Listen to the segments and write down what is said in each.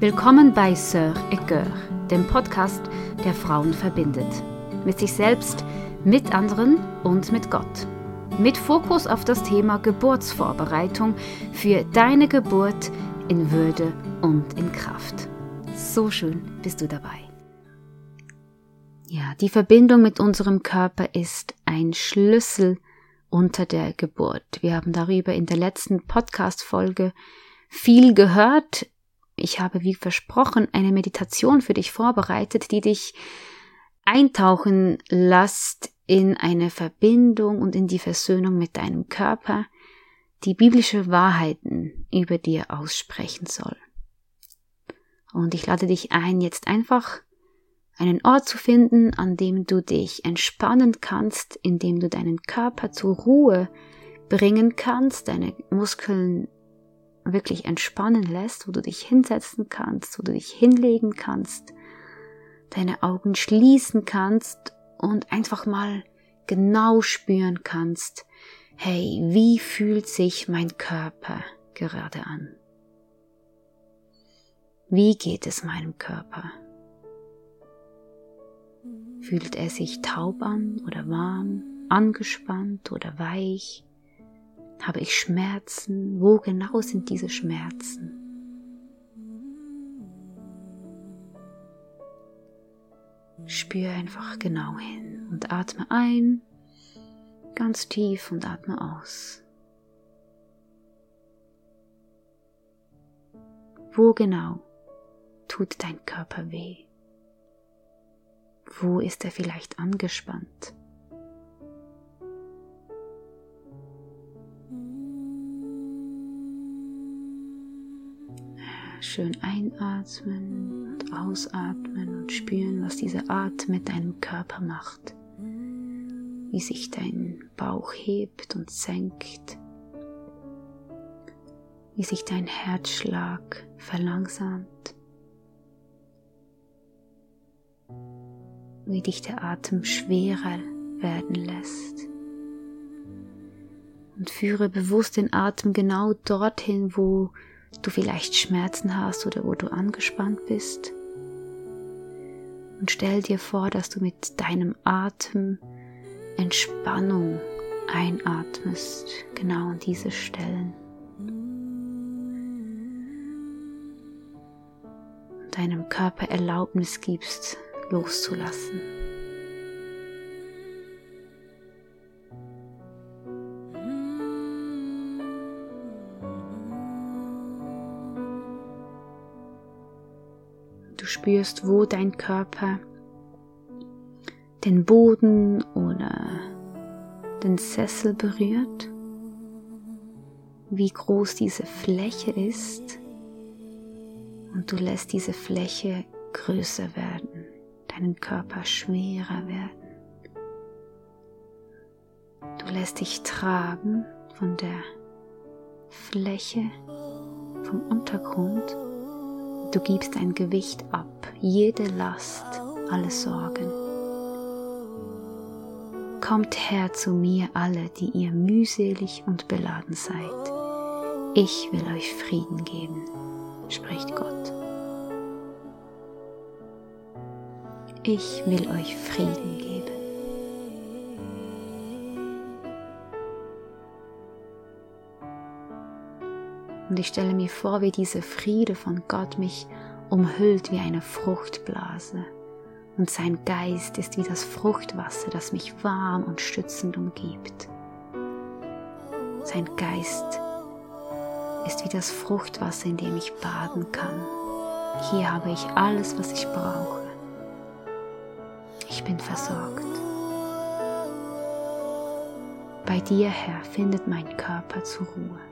Willkommen bei Sœur et dem Podcast, der Frauen verbindet. Mit sich selbst, mit anderen und mit Gott. Mit Fokus auf das Thema Geburtsvorbereitung für deine Geburt in Würde und in Kraft. So schön bist du dabei. Ja, die Verbindung mit unserem Körper ist ein Schlüssel unter der Geburt. Wir haben darüber in der letzten Podcast-Folge viel gehört. Ich habe, wie versprochen, eine Meditation für dich vorbereitet, die dich eintauchen lässt in eine Verbindung und in die Versöhnung mit deinem Körper, die biblische Wahrheiten über dir aussprechen soll. Und ich lade dich ein, jetzt einfach einen Ort zu finden, an dem du dich entspannen kannst, in dem du deinen Körper zur Ruhe bringen kannst, deine Muskeln wirklich entspannen lässt, wo du dich hinsetzen kannst, wo du dich hinlegen kannst, deine Augen schließen kannst und einfach mal genau spüren kannst, hey, wie fühlt sich mein Körper gerade an? Wie geht es meinem Körper? Fühlt er sich taub an oder warm, angespannt oder weich? Habe ich Schmerzen? Wo genau sind diese Schmerzen? Spür einfach genau hin und atme ein, ganz tief und atme aus. Wo genau tut dein Körper weh? Wo ist er vielleicht angespannt? Schön einatmen und ausatmen und spüren, was dieser Atem mit deinem Körper macht. Wie sich dein Bauch hebt und senkt. Wie sich dein Herzschlag verlangsamt. Wie dich der Atem schwerer werden lässt. Und führe bewusst den Atem genau dorthin, wo du vielleicht Schmerzen hast oder wo du angespannt bist. Und stell dir vor, dass du mit deinem Atem Entspannung einatmest, genau an diese Stellen. Deinem Körper Erlaubnis gibst, loszulassen. Spürst, wo dein Körper den Boden oder den Sessel berührt, wie groß diese Fläche ist und du lässt diese Fläche größer werden, deinen Körper schwerer werden. Du lässt dich tragen von der Fläche, vom Untergrund Du gibst dein Gewicht ab, jede Last, alle Sorgen. Kommt her zu mir alle, die ihr mühselig und beladen seid. Ich will euch Frieden geben, spricht Gott. Ich will euch Frieden geben. Und ich stelle mir vor, wie dieser Friede von Gott mich umhüllt wie eine Fruchtblase. Und sein Geist ist wie das Fruchtwasser, das mich warm und stützend umgibt. Sein Geist ist wie das Fruchtwasser, in dem ich baden kann. Hier habe ich alles, was ich brauche. Ich bin versorgt. Bei dir, Herr, findet mein Körper zur Ruhe.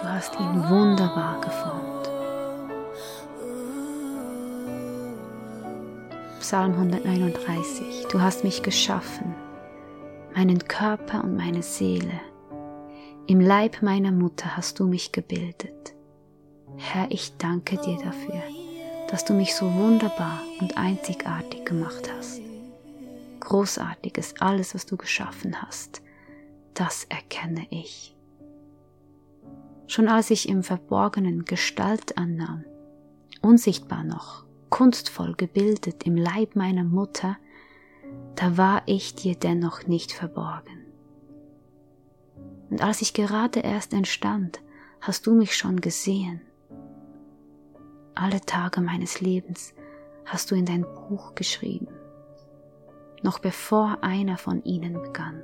Du hast ihn wunderbar geformt. Psalm 139. Du hast mich geschaffen, meinen Körper und meine Seele. Im Leib meiner Mutter hast du mich gebildet. Herr, ich danke dir dafür, dass du mich so wunderbar und einzigartig gemacht hast. Großartig ist alles, was du geschaffen hast. Das erkenne ich. Schon als ich im Verborgenen Gestalt annahm, unsichtbar noch, kunstvoll gebildet im Leib meiner Mutter, da war ich dir dennoch nicht verborgen. Und als ich gerade erst entstand, hast du mich schon gesehen. Alle Tage meines Lebens hast du in dein Buch geschrieben, noch bevor einer von ihnen begann.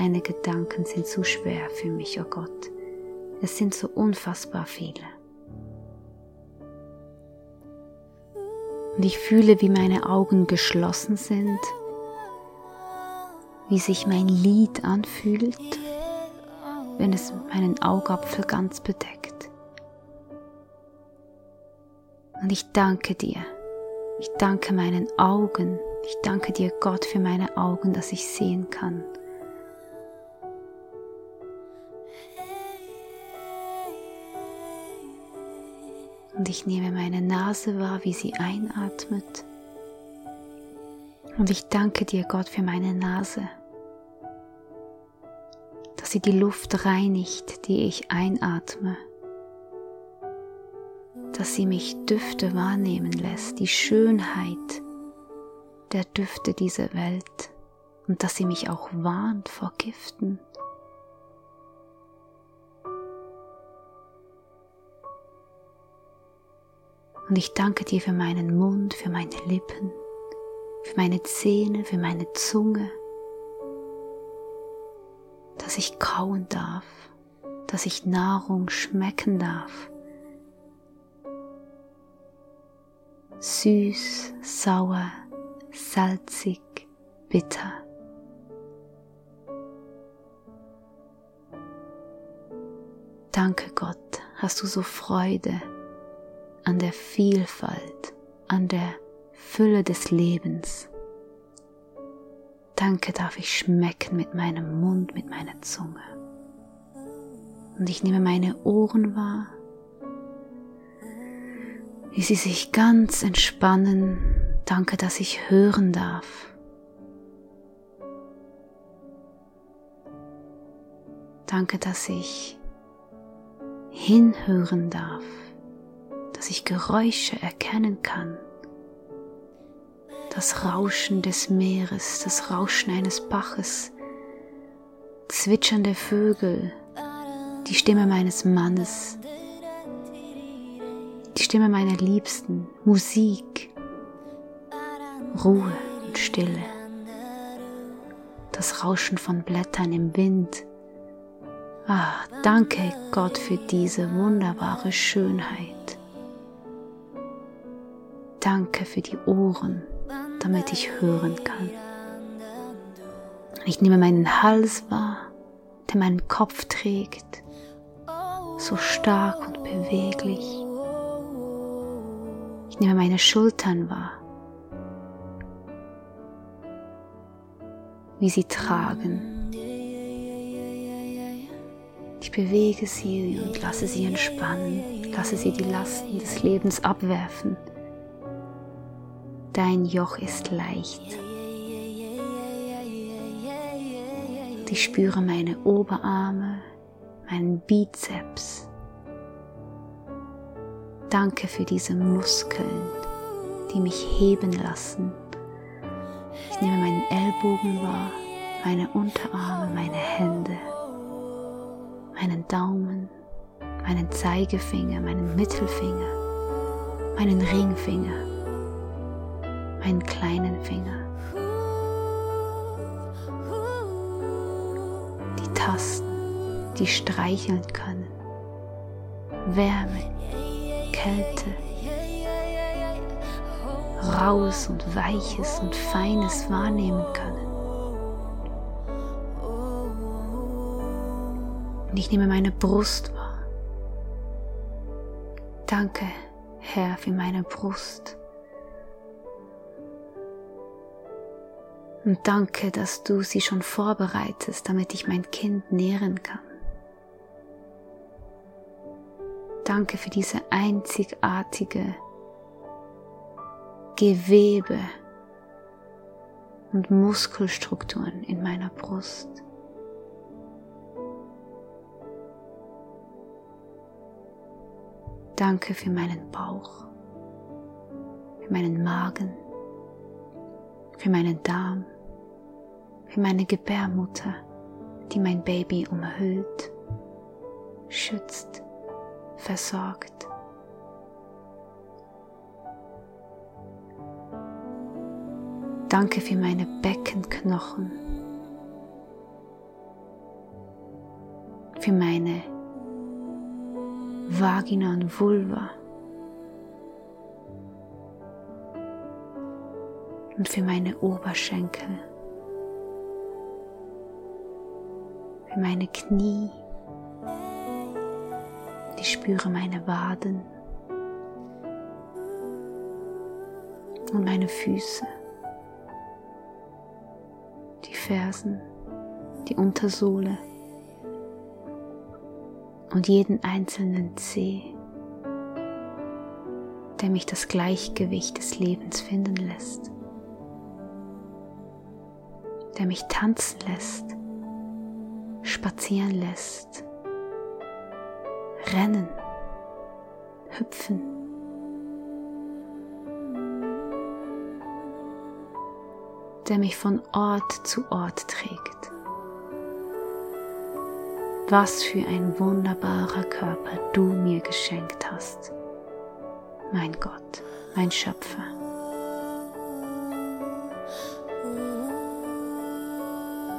Deine Gedanken sind zu schwer für mich, oh Gott. Es sind so unfassbar viele. Und ich fühle, wie meine Augen geschlossen sind, wie sich mein Lied anfühlt, wenn es meinen Augapfel ganz bedeckt. Und ich danke dir. Ich danke meinen Augen. Ich danke dir, Gott, für meine Augen, dass ich sehen kann. Und ich nehme meine Nase wahr, wie sie einatmet. Und ich danke dir, Gott, für meine Nase, dass sie die Luft reinigt, die ich einatme, dass sie mich Düfte wahrnehmen lässt, die Schönheit der Düfte dieser Welt und dass sie mich auch warnt vor Giften Und ich danke dir für meinen Mund, für meine Lippen, für meine Zähne, für meine Zunge, dass ich kauen darf, dass ich Nahrung schmecken darf. Süß, sauer, salzig, bitter. Danke Gott, hast du so Freude an der Vielfalt, an der Fülle des Lebens. Danke darf ich schmecken mit meinem Mund, mit meiner Zunge. Und ich nehme meine Ohren wahr, wie sie sich ganz entspannen. Danke, dass ich hören darf. Danke, dass ich hinhören darf dass ich Geräusche erkennen kann. Das Rauschen des Meeres, das Rauschen eines Baches, zwitschernde Vögel, die Stimme meines Mannes, die Stimme meiner Liebsten, Musik, Ruhe und Stille, das Rauschen von Blättern im Wind. Ah, danke Gott für diese wunderbare Schönheit. Danke für die Ohren, damit ich hören kann. Ich nehme meinen Hals wahr, der meinen Kopf trägt, so stark und beweglich. Ich nehme meine Schultern wahr, wie sie tragen. Ich bewege sie und lasse sie entspannen, lasse sie die Lasten des Lebens abwerfen Dein Joch ist leicht. Ich spüre meine Oberarme, meinen Bizeps. Danke für diese Muskeln, die mich heben lassen. Ich nehme meinen Ellbogen wahr, meine Unterarme, meine Hände, meinen Daumen, meinen Zeigefinger, meinen Mittelfinger, meinen Ringfinger meinen kleinen Finger. Die Tasten, die streicheln können. Wärme, Kälte, Raues und Weiches und Feines wahrnehmen können. Und ich nehme meine Brust wahr. Danke, Herr, für meine Brust. Und danke, dass du sie schon vorbereitest, damit ich mein Kind nähren kann. Danke für diese einzigartige Gewebe und Muskelstrukturen in meiner Brust. Danke für meinen Bauch, für meinen Magen, für meinen Darm, für meine Gebärmutter, die mein Baby umhüllt, schützt, versorgt. Danke für meine Beckenknochen, für meine Vagina und Vulva und für meine Oberschenkel, meine Knie. Ich spüre meine Waden und meine Füße, die Fersen, die Untersohle und jeden einzelnen Zeh, der mich das Gleichgewicht des Lebens finden lässt, der mich tanzen lässt, spazieren lässt, rennen, hüpfen. der mich von Ort zu Ort trägt. Was für ein wunderbarer Körper du mir geschenkt hast, mein Gott, mein Schöpfer.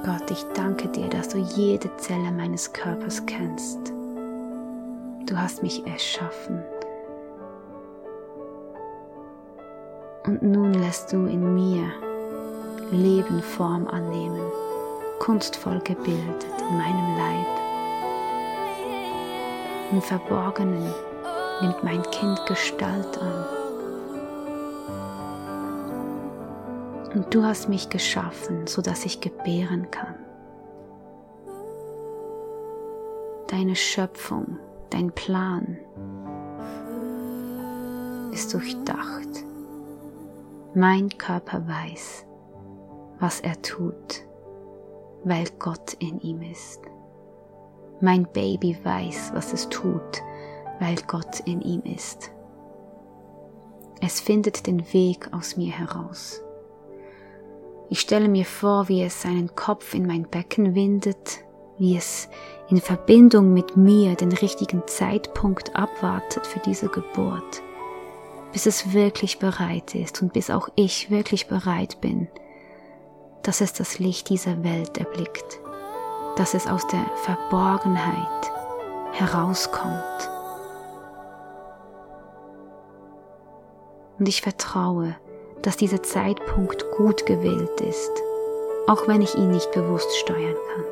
Gott, ich danke dir, dass du jede Zelle meines Körpers kennst. Du hast mich erschaffen. Und nun lässt du in mir Leben Form annehmen, kunstvoll gebildet in meinem Leib. Im Verborgenen nimmt mein Kind Gestalt an. Und du hast mich geschaffen, so dass ich gebären kann. Deine Schöpfung, dein Plan ist durchdacht. Mein Körper weiß, was er tut, weil Gott in ihm ist. Mein Baby weiß, was es tut, weil Gott in ihm ist. Es findet den Weg aus mir heraus. Ich stelle mir vor, wie es seinen Kopf in mein Becken windet, wie es in Verbindung mit mir den richtigen Zeitpunkt abwartet für diese Geburt, bis es wirklich bereit ist und bis auch ich wirklich bereit bin, dass es das Licht dieser Welt erblickt dass es aus der Verborgenheit herauskommt. Und ich vertraue, dass dieser Zeitpunkt gut gewählt ist, auch wenn ich ihn nicht bewusst steuern kann.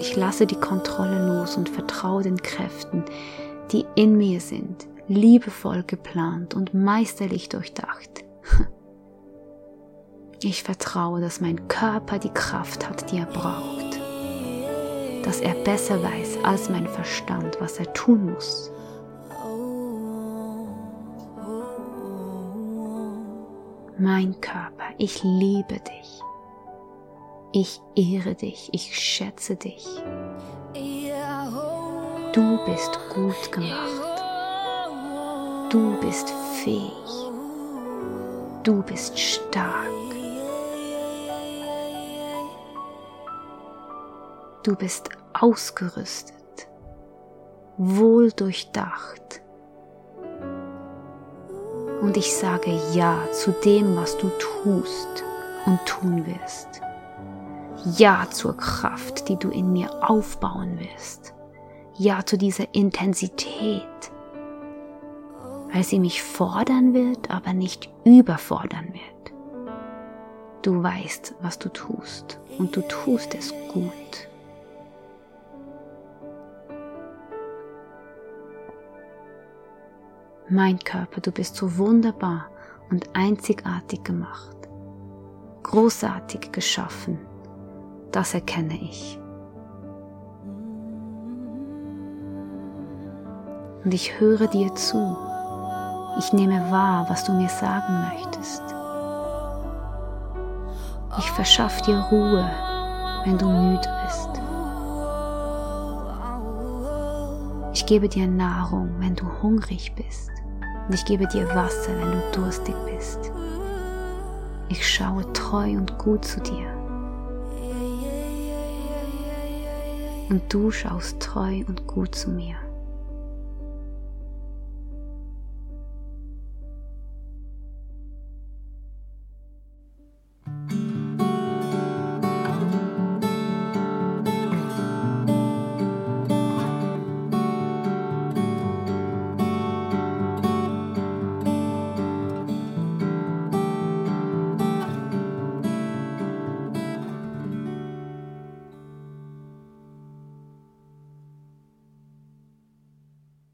Ich lasse die Kontrolle los und vertraue den Kräften, die in mir sind, liebevoll geplant und meisterlich durchdacht. Ich vertraue, dass mein Körper die Kraft hat, die er braucht. Dass er besser weiß als mein Verstand, was er tun muss. Mein Körper, ich liebe dich. Ich ehre dich, ich schätze dich. Du bist gut gemacht. Du bist fähig. Du bist stark. Du bist ausgerüstet, wohl durchdacht. Und ich sage Ja zu dem, was du tust und tun wirst. Ja zur Kraft, die du in mir aufbauen wirst. Ja zu dieser Intensität, weil sie mich fordern wird, aber nicht überfordern wird. Du weißt, was du tust und du tust es gut. Mein Körper, du bist so wunderbar und einzigartig gemacht, großartig geschaffen, das erkenne ich. Und ich höre dir zu. Ich nehme wahr, was du mir sagen möchtest. Ich verschaff dir Ruhe, wenn du müde bist. Ich gebe dir Nahrung, wenn du hungrig bist. Und ich gebe dir Wasser, wenn du durstig bist. Ich schaue treu und gut zu dir. Und du schaust treu und gut zu mir.